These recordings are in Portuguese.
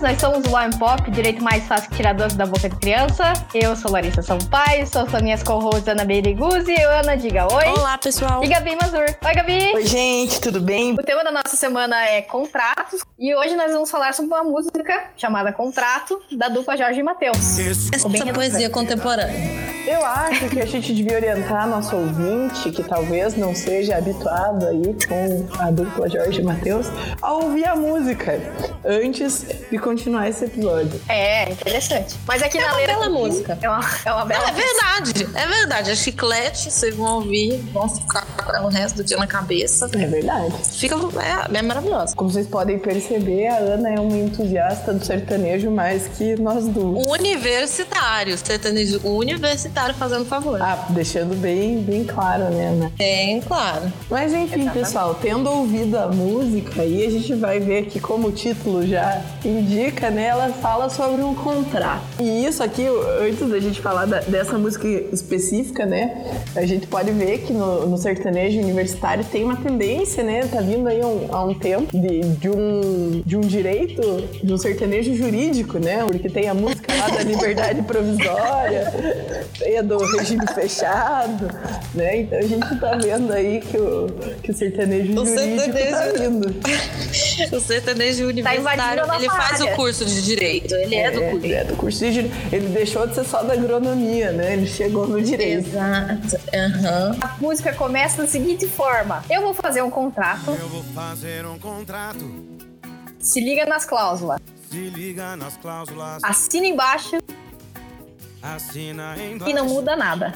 nós somos o Lime Pop, direito mais fácil que tirar doce da boca de criança. Eu sou Larissa Sampaio, sou as minhas co-hosts Ana Bailey Guzzi e eu, Ana Diga Oi. Olá, pessoal. E Gabi Mazur. Oi, Gabi. Oi, gente, tudo bem? O tema da nossa semana é contratos e hoje nós vamos falar sobre uma música chamada Contrato, da dupla Jorge e Matheus. Essa poesia contemporânea. Eu acho que a gente devia orientar nosso ouvinte, que talvez não seja habituado aí com a dupla Jorge e Matheus, a ouvir a música antes de continuar esse episódio. É, interessante. Mas aqui É na uma letra. bela música. É uma, é uma bela É verdade, é verdade. É chiclete, vocês vão ouvir, vão ficar com ela o resto do dia na cabeça. É verdade. Fica é, é maravilhosa. Como vocês podem perceber, a Ana é uma entusiasta do sertanejo mais que nós duas. Universitário, sertanejo universitário fazendo favor. Ah, deixando bem, bem claro, né, Ana? Bem claro. Mas enfim, pessoal, tendo ouvido a música aí, a gente vai ver que, como o título já indica, né, ela fala sobre um contrato. E isso aqui, antes da gente falar da- dessa música específica, né, a gente pode ver que no, no sertanejo universitário tem uma tendência, né, tá vindo aí um- há um tempo, de, de um, de um direito, de um sertanejo jurídico, né, porque tem a música lá da liberdade provisória, do regime fechado, né, então a gente tá vendo aí que o, que o sertanejo O jurídico tá sertanejo- vindo. O sertanejo universitário, nossa ele faz área. o curso de direito. Ele é, do curso. Ele é do curso de direito. Ele deixou de ser só da agronomia, né? Ele chegou no direito. Exato. Aham. A música começa da seguinte forma: Eu vou fazer um contrato, Eu vou fazer um contrato. se liga nas cláusulas. Se liga nas cláusulas. Assina embaixo. E não muda nada.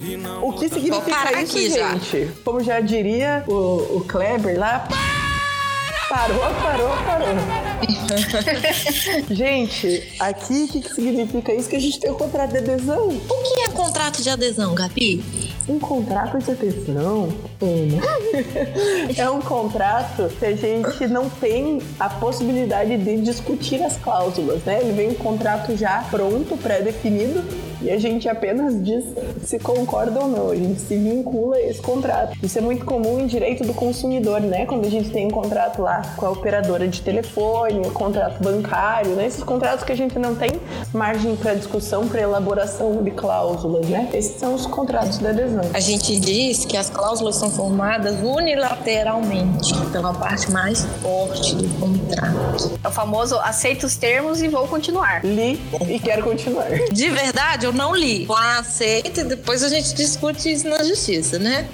E não O que muda. significa isso, aqui já. gente? Como já diria o, o Kleber lá. Parou, parou, parou. gente, aqui o que, que significa isso? Que a gente tem um contrato de adesão. O que é contrato de adesão, Gabi? Um contrato de adesão é um contrato que a gente não tem a possibilidade de discutir as cláusulas, né? Ele vem um contrato já pronto, pré-definido, e a gente apenas diz se concorda ou não. A gente se vincula a esse contrato. Isso é muito comum em direito do consumidor, né? Quando a gente tem um contrato lá com a operadora de telefone, um contrato bancário, né? Esses contratos que a gente não tem margem para discussão, para elaboração de cláusulas, né? Esses são os contratos de adesão. A gente diz que as cláusulas são formadas unilateralmente pela parte mais forte do contrato. É o famoso aceito os termos e vou continuar. Li e quero continuar. De verdade, eu não li. Lá aceita e depois a gente discute isso na justiça, né?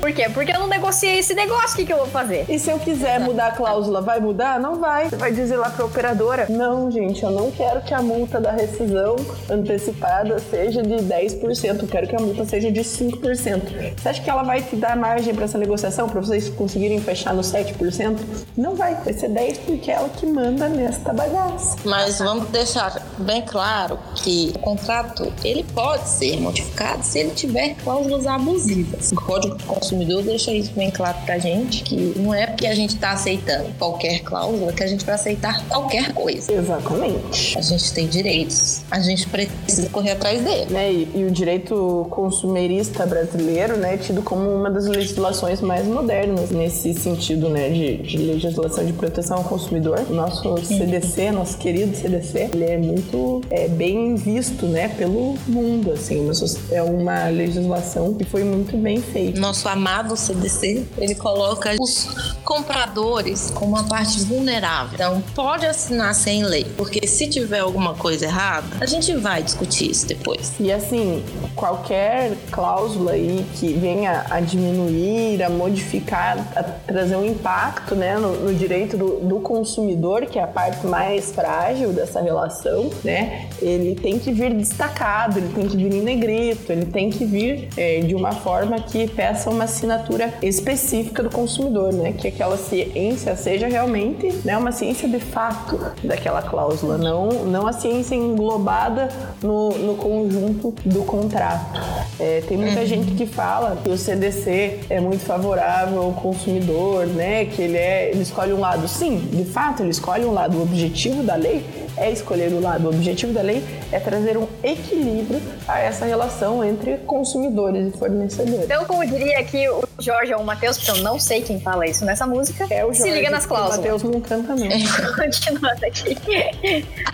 Por quê? Porque eu não negociei esse negócio, o que, que eu vou fazer? E se eu quiser mudar a cláusula, vai mudar? Não vai. Você vai dizer lá pra operadora: Não, gente, eu não quero que a multa da rescisão antecipada seja de 10%, eu quero que a multa seja de 5%. Você acha que ela vai te dar margem pra essa negociação, pra vocês conseguirem fechar no 7%? Não vai. Vai ser 10% porque é ela que manda nesta bagaça. Mas vamos deixar bem claro que o contrato ele pode ser modificado se ele tiver cláusulas abusivas. O Código do Consumidor deixa isso bem claro pra gente que não é porque a gente tá aceitando qualquer cláusula que a gente vai aceitar qualquer coisa. Exatamente. A gente tem direitos, a gente precisa correr atrás dele. né, e, e o direito consumerista brasileiro né, é tido como uma das legislações mais modernas nesse sentido né, de, de legislação de proteção ao consumidor. O nosso CDC, nosso querido CDC, ele é muito é, bem visto né, pelo mundo. Assim, uma é uma legislação que foi muito bem feita. Nosso amado CDC, ele coloca os compradores como uma parte vulnerável. Então, pode assinar sem lei, porque se tiver alguma coisa errada, a gente vai discutir isso depois. E assim, qualquer cláusula aí que venha a diminuir, a modificar, a trazer um impacto né, no, no direito do, do consumidor, que é a parte mais frágil dessa relação, né? Ele tem que vir destacado, ele tem que vir em negrito, ele tem que vir é, de uma forma que peça uma assinatura específica do consumidor, né? Que aquela ciência seja realmente né, uma ciência de fato daquela cláusula, não, não a ciência englobada no, no conjunto do contrato. É, tem muita gente que fala que o CDC é muito favorável ao consumidor, né? Que ele, é, ele escolhe um lado. Sim, de fato, ele escolhe um lado. O objetivo da lei é escolher o lado. O objetivo da lei é trazer um equilíbrio a essa relação entre consumidores e fornecedores. Então, como diria aqui o Jorge ou o Matheus, porque eu não sei quem fala isso nessa música, É o se Jorge, liga nas O cláusulas. Matheus não canta mesmo. Continuando aqui.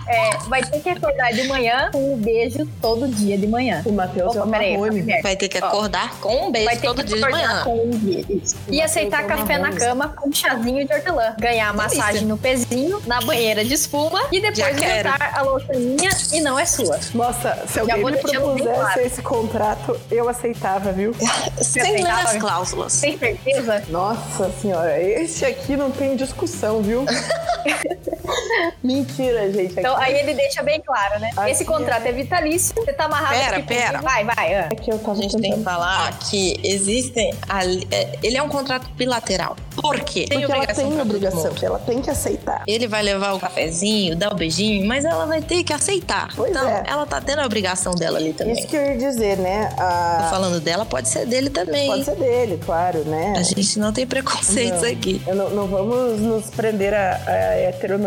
É, vai ter que acordar de manhã com um beijo todo dia de manhã. O Matheus é o peraí. Vai ter que Ó. acordar com um beijo Vai ter todo que dia de acordar manhã. com um beijo. E aceitar é café na cama com um chazinho de hortelã. Ganhar massagem no pezinho, na banheira de espuma e Já quero. a louça minha e não é sua. Nossa, se alguém me propusesse claro. esse contrato, eu aceitava, viu? Sem ler aceitava? as cláusulas. Tem certeza? Nossa senhora, esse aqui não tem discussão, viu? Mentira, gente. Então aí ele deixa bem claro, né? Aqui Esse contrato é vitalício, você tá amarrado Pera, aqui. pera. Vai, vai. ah. aqui eu tava A gente tem que tentando- falar que existem. ali- é, Ele é um contrato bilateral. Por quê? Porque ela tem obrigação, ela tem que aceitar. Ele vai levar o cafezinho, dar o beijinho, mas ela vai ter que aceitar. Pois então, é. ela tá tendo a obrigação dela ali também. Isso que eu ia dizer, né? Tô A... falando dela, pode ser dele também. Pode ser dele, claro, né? A gente não tem preconceitos Não. aqui. Eu não, não vamos nos prender à, à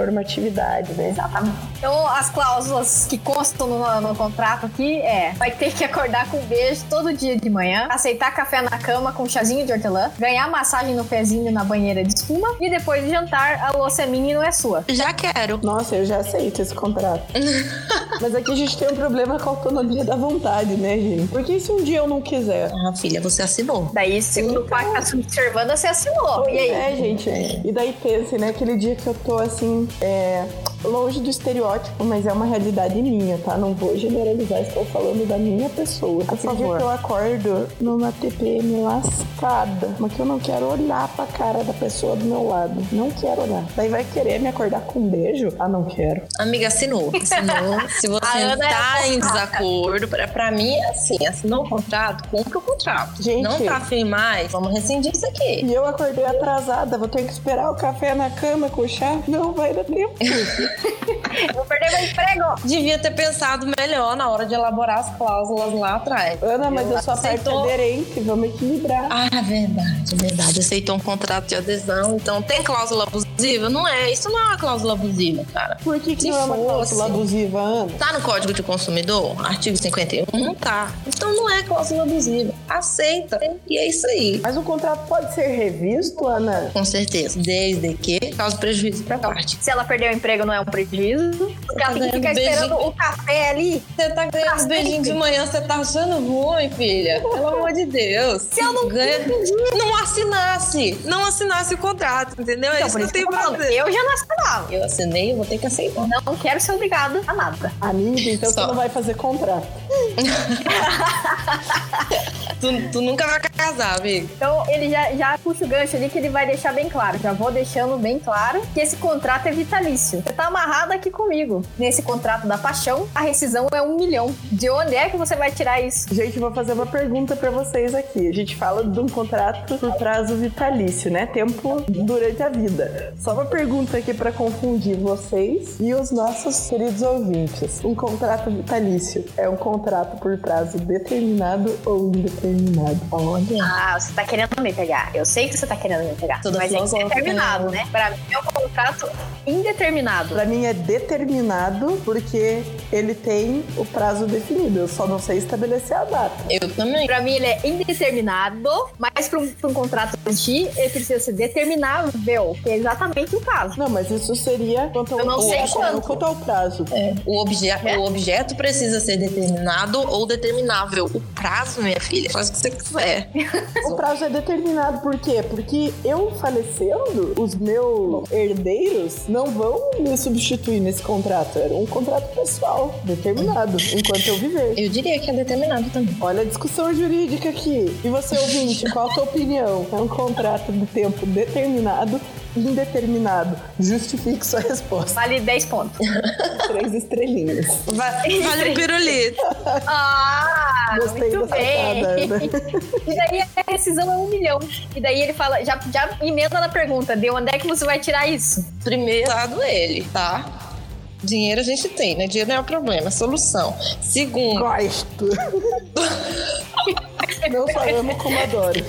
heteronormatividade, né? Exatamente. Então, as cláusulas que constam no, no contrato aqui é: vai ter que acordar com um beijo todo dia de manhã, aceitar café na cama com um chazinho de hortelã, ganhar massagem no pezinho na banheira de espuma e depois de jantar, a louça é minha e não é sua. Já quero. Nossa, eu já aceito esse contrato. Mas aqui a gente tem um problema com a autonomia da vontade, né, gente? Porque se um dia eu não quiser? Ah, filha, você assinou. Daí, segundo o pacto da subservanda, você assinou. E aí? É, gente. E daí pense, né? Aquele dia que eu tô assim, é, longe do estereótipo, mas é uma realidade minha, tá? Não vou generalizar, estou falando da minha pessoa. Dia favor. que eu acordo numa TPM lascada, mas que eu não quero olhar pra cara da pessoa do meu lado. Não quero olhar. Daí vai querer me acordar com um beijo? Ah, não quero. Amiga, assinou. Assinou. Se você A Ana é tá a em desacordo, pra, pra mim é assim: assinou o contrato, cumpre o contrato. Gente. Não tá afim mais, vamos rescindir isso aqui. E eu acordei atrasada, vou ter que esperar o café na cama com chá? Não vai dar tempo. Vou perder meu emprego. Devia ter pensado melhor na hora de elaborar as cláusulas lá atrás. Ana, mas eu sou a parte Aceitou. aderente, vamos equilibrar. Ah, verdade, verdade. Aceitou um contrato de adesão, então tem cláusula abusiva? Não é, isso não é uma cláusula abusiva, cara. Por que, que Se não é uma cláusula abusiva, Ana? Tá no Código de Consumidor, artigo 51? Não tá. Então não é cláusula abusiva. Aceita. E é isso aí. Mas o contrato pode ser revisto, Ana? Com certeza. Desde que cause prejuízo pra parte. Se ela perder o emprego, não é um prejuízo. Porque ela tem que ficar esperando o café ali. Você tá ganhando Pra beijinho de manhã, você tá achando ruim, filha? Pelo amor de Deus. Se eu não Ganha... Não assinasse. Não assinasse o contrato, entendeu? É Então, isso que eu que tenho eu falando. Eu já não assinava. Eu assinei, eu vou ter que aceitar. Não quero ser obrigado a nada. Amiga, então Só. você não vai fazer contrato. Tu, tu nunca vai casar, amigo. Então ele já, já puxa o gancho ali que ele vai deixar bem claro. Já vou deixando bem claro que esse contrato é vitalício. Você tá amarrado aqui comigo. Nesse contrato da paixão, a rescisão é um milhão. De onde é que você vai tirar isso? Gente, vou fazer uma pergunta pra vocês aqui. A gente fala de um contrato por prazo vitalício, né? Tempo durante a vida. Só uma pergunta aqui pra confundir vocês e os nossos queridos ouvintes. Um contrato vitalício é um contrato por prazo determinado ou indeterminado? Olha. Ah, você tá querendo me pegar. Eu sei que você tá querendo me pegar. Toda mas é determinado, né? né? Pra mim é um contrato indeterminado. Pra mim é determinado porque ele tem o prazo definido. Eu só não sei estabelecer a data. Eu também. Pra mim, ele é indeterminado, mas pra um, pra um contrato existir, ele precisa ser determinável, que é exatamente o caso. Não, mas isso seria quanto ao, Eu não sei quanto quanto ao prazo. É, o, obje É? o objeto precisa ser determinado ou determinável. O prazo, minha filha, faz o que você quiser. O prazo é determinado por quê? Porque eu falecendo, os meus herdeiros não vão me substituir nesse contrato. Era um contrato pessoal, determinado, enquanto eu viver. Eu diria que é determinado também. Olha a discussão jurídica aqui. E você, ouvinte, qual a tua opinião? É um contrato de tempo determinado, indeterminado? Justifique sua resposta. Vale 10 pontos. Três estrelinhas. Vale o pirulito. Ah, Gostei muito bem. sacada, Ana. E daí a rescisão é um milhão. E daí ele fala, já, já emenda na pergunta, de onde é que você vai tirar isso? Primeiro, dado ele, tá? Dinheiro a gente tem, né? Dinheiro não é o problema, é a solução. Segundo, Gosto. Não amo como adoro.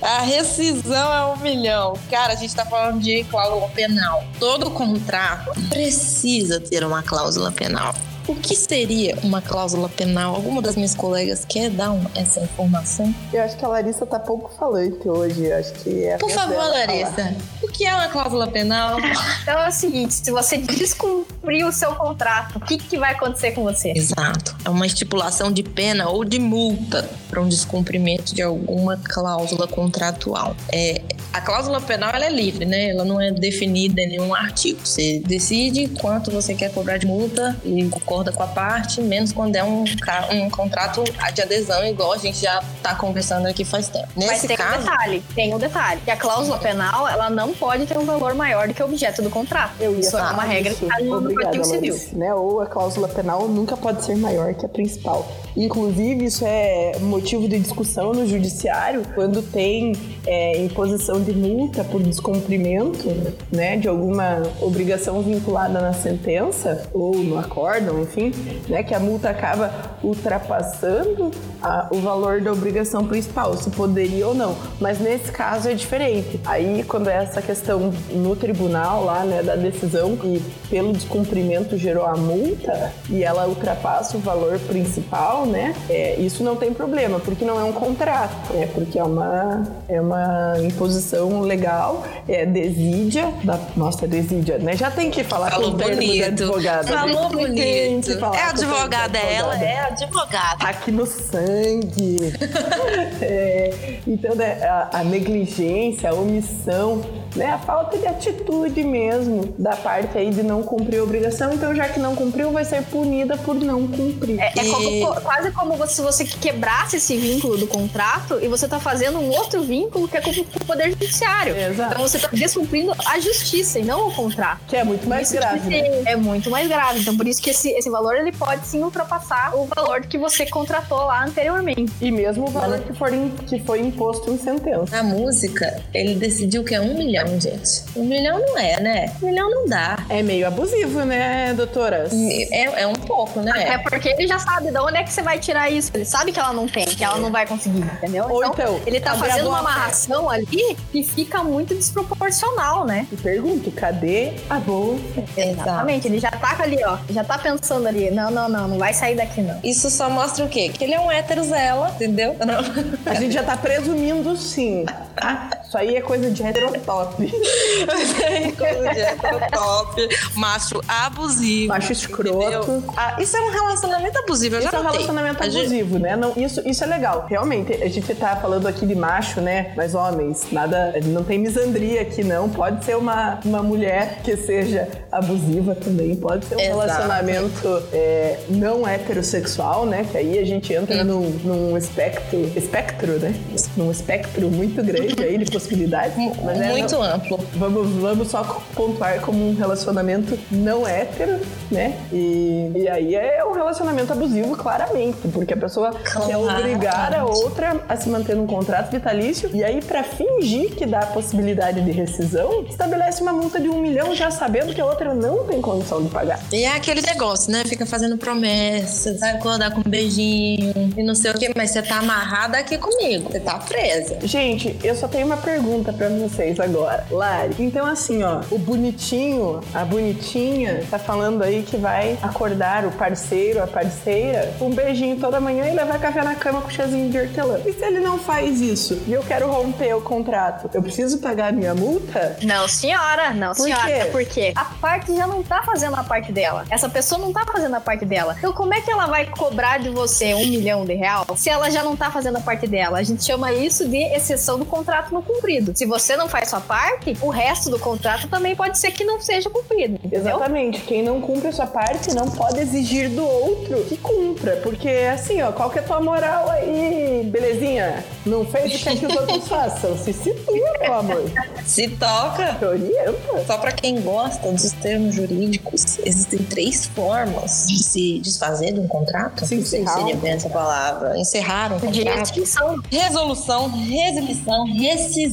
A rescisão é um milhão. Cara, a gente tá falando de cláusula penal. Todo contrato precisa ter uma cláusula penal. O que seria uma cláusula penal? Alguma das minhas colegas quer dar um- essa informação? Eu acho que a Larissa tá pouco falante hoje. Eu acho que é Por favor, dela falar. Larissa. O que é uma cláusula penal? Então é o seguinte: se você descumprir o seu contrato, o que, que vai acontecer com você? Exato. É uma estipulação de pena ou de multa para um descumprimento de alguma cláusula contratual. É, a cláusula penal ela é livre, né? Ela não é definida em nenhum artigo. Você decide quanto você quer cobrar de multa e concorda com a parte, menos quando é um, um contrato de adesão, igual a gente já tá conversando aqui faz tempo. Mas Nesse tem um caso, detalhe, tem um detalhe. Que a cláusula penal, ela não pode ter um valor maior do que o objeto do contrato. Eu ia Isso é falar uma regra que tá no Código Civil. Né? Ou a cláusula penal nunca pode ser maior que a principal. Inclusive, isso é motivo de discussão no judiciário quando tem é, imposição de multa por descumprimento né, de alguma obrigação vinculada na sentença ou no acórdão, enfim, né, que a multa acaba ultrapassando a- o valor da obrigação principal, se poderia ou não. Mas nesse caso é diferente. Aí, quando é essa questão no tribunal lá, né, da decisão e pelo descumprimento gerou a multa e ela ultrapassa o valor principal, né, é, isso não tem problema, porque não é um contrato, é porque é uma, é uma imposição legal, é desídia, da, nossa, desídia, né, já tem que falar falou com bonito. advogado. Falou bonito. É advogada, ela é advogada. tá aqui no sangue. É, então, né, a, a negligência, a omissão, né, a falta de atitude mesmo da parte aí de não cumprir a obrigação. Então, já que não cumpriu, vai ser punida por não cumprir. É, é como- E- co- quase como se você quebrasse esse vínculo do contrato e você tá fazendo um outro vínculo que é com o Poder Judiciário. Exato. Então você tá descumprindo a justiça e não o contrato. Que é muito mais Isso grave, né? É muito mais grave. Então, por isso que esse, esse valor ele pode sim ultrapassar o valor que você contratou lá anteriormente. E mesmo o valor que, for que foi imposto em sentença. Na música, ele decidiu que é um milhão, gente. Um milhão não é, né? Um milhão não dá. É meio abusivo, né, doutoras? É, é um pouco, É né? porque ele já sabe de onde é que você vai tirar isso. Ele sabe que ela não tem, que ela não vai conseguir, entendeu? Ou então, ele tá fazendo uma amarração ali que fica muito desproporcional, né? E pergunto, cadê a boa? Exatamente. Ele já tá ali, ó. Já tá pensando ali. Não, não, não, não vai sair daqui, não. Isso só mostra o quê? Que ele é um hétero zela, entendeu? A gente já tá presumindo sim, tá? Isso aí é coisa de heterotop. top, macho abusivo. Macho escroto. Ah, isso é um relacionamento abusivo, eu já Isso é um relacionamento A gente- abusivo, né? Não, isso, isso é legal. Realmente, a gente tá falando aqui de macho, né? Mas homens, nada. Não tem misandria aqui, não. Pode ser uma, uma mulher que seja abusiva também. Pode ser um Exato. relacionamento é, não heterossexual, né? Que aí a gente entra num, num espectro. Espectro, né? Num espectro muito grande aí de possibilidades. Mas é, Muito não- amplo. Vamos, vamos só pontuar como um relacionamento não hétero, né? E, e aí é um relacionamento abusivo, claramente, porque a pessoa quer Claramente. obrigar a outra a se manter num contrato vitalício e aí, pra fingir que dá a possibilidade de rescisão, estabelece uma multa de um milhão já sabendo que a outra não tem condição de pagar. E é aquele negócio, né? Fica fazendo promessas, vai acordar com um beijinho e não sei o quê, mas você tá amarrada aqui comigo, você tá presa. Gente, eu só tenho uma pergunta pra vocês agora. Lari, então assim, ó, o bonitinho, a bonitinha, tá falando aí que vai acordar o parceiro, a parceira, um beijinho toda manhã e levar café na cama com chazinho de hortelã. E se ele não faz isso e eu quero romper o contrato, eu preciso pagar a minha multa? Não, senhora. Não, Por senhora. quê? Porque a parte já não tá fazendo a parte dela. Essa pessoa não tá fazendo a parte dela. Então, como é que ela vai cobrar de você um milhão de real se ela já não tá fazendo a parte dela? A gente chama isso de exceção do contrato não cumprido. Se você não faz sua parte, o resto do contrato também pode ser que não seja cumprido. Entendeu? Exatamente. Quem não cumpre a sua parte não pode exigir do outro que cumpra. Porque, assim, ó, qual que é a tua moral aí, belezinha? Não fez o que, é que os outros façam. Se situa, meu amor. Se toca. Te orienta. Só para quem gosta dos termos jurídicos, existem três formas de se desfazer de um contrato. Se se encerrar seria bem essa palavra. Encerrar um contrato. Resolução, resilição, rescisão.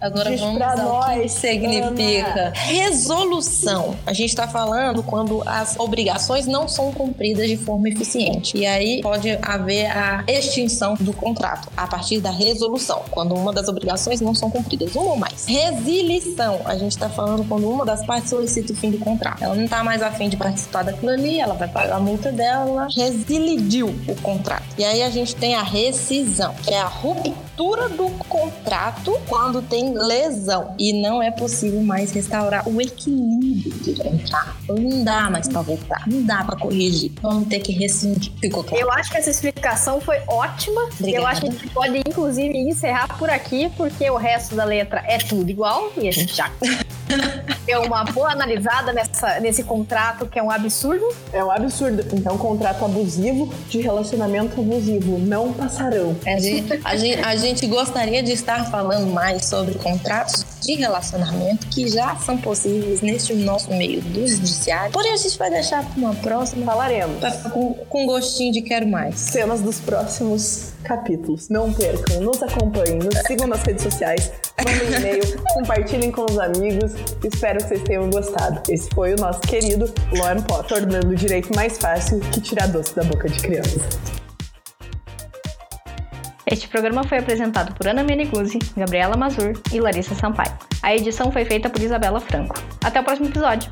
Agora Diz vamos ao que significa Ana. resolução. A gente está falando quando as obrigações não são cumpridas de forma eficiente. E aí pode haver a extinção do contrato a partir da resolução, quando uma das obrigações não são cumpridas, uma ou mais. Resilição, a gente está falando quando uma das partes solicita o fim do contrato. Ela não está mais afim de participar daquilo ali, ela vai pagar a multa dela, ela resilidiu o contrato. E aí a gente tem a rescisão, que é a ruptura do contrato quando tem lesão e não é possível mais restaurar o equilíbrio do contrato. Não dá mais para voltar, não dá para corrigir. Vamos ter que rescindir. Ficou claro? Eu acho que essa explicação foi ótima. Obrigada. Eu acho que a gente pode, inclusive, encerrar por aqui, porque o resto da letra é tudo igual e a gente já deu uma boa analisada nessa, nesse contrato que é um absurdo. É um absurdo. Então, contrato abusivo de relacionamento abusivo. Não passarão. A gente, a, gente, a gente gostaria de estar falando mais sobre contratos de relacionamento que já são possíveis neste nosso meio do judiciário. Porém, a gente vai deixar para uma próxima. Falaremos. Pra com, com gostinho de quero mais. Cenas dos próximos capítulos. Não percam, nos acompanhem, nos sigam nas redes sociais, mandem e-mail, compartilhem com os amigos. Espero que vocês tenham gostado. Esse foi o nosso querido and Pot, tornando o direito mais fácil que tirar doce da boca de criança. Este programa foi apresentado por Ana Meneguzzi, Gabriela Mazur e Larissa Sampaio. A edição foi feita por Isabela Franco. Até o próximo episódio.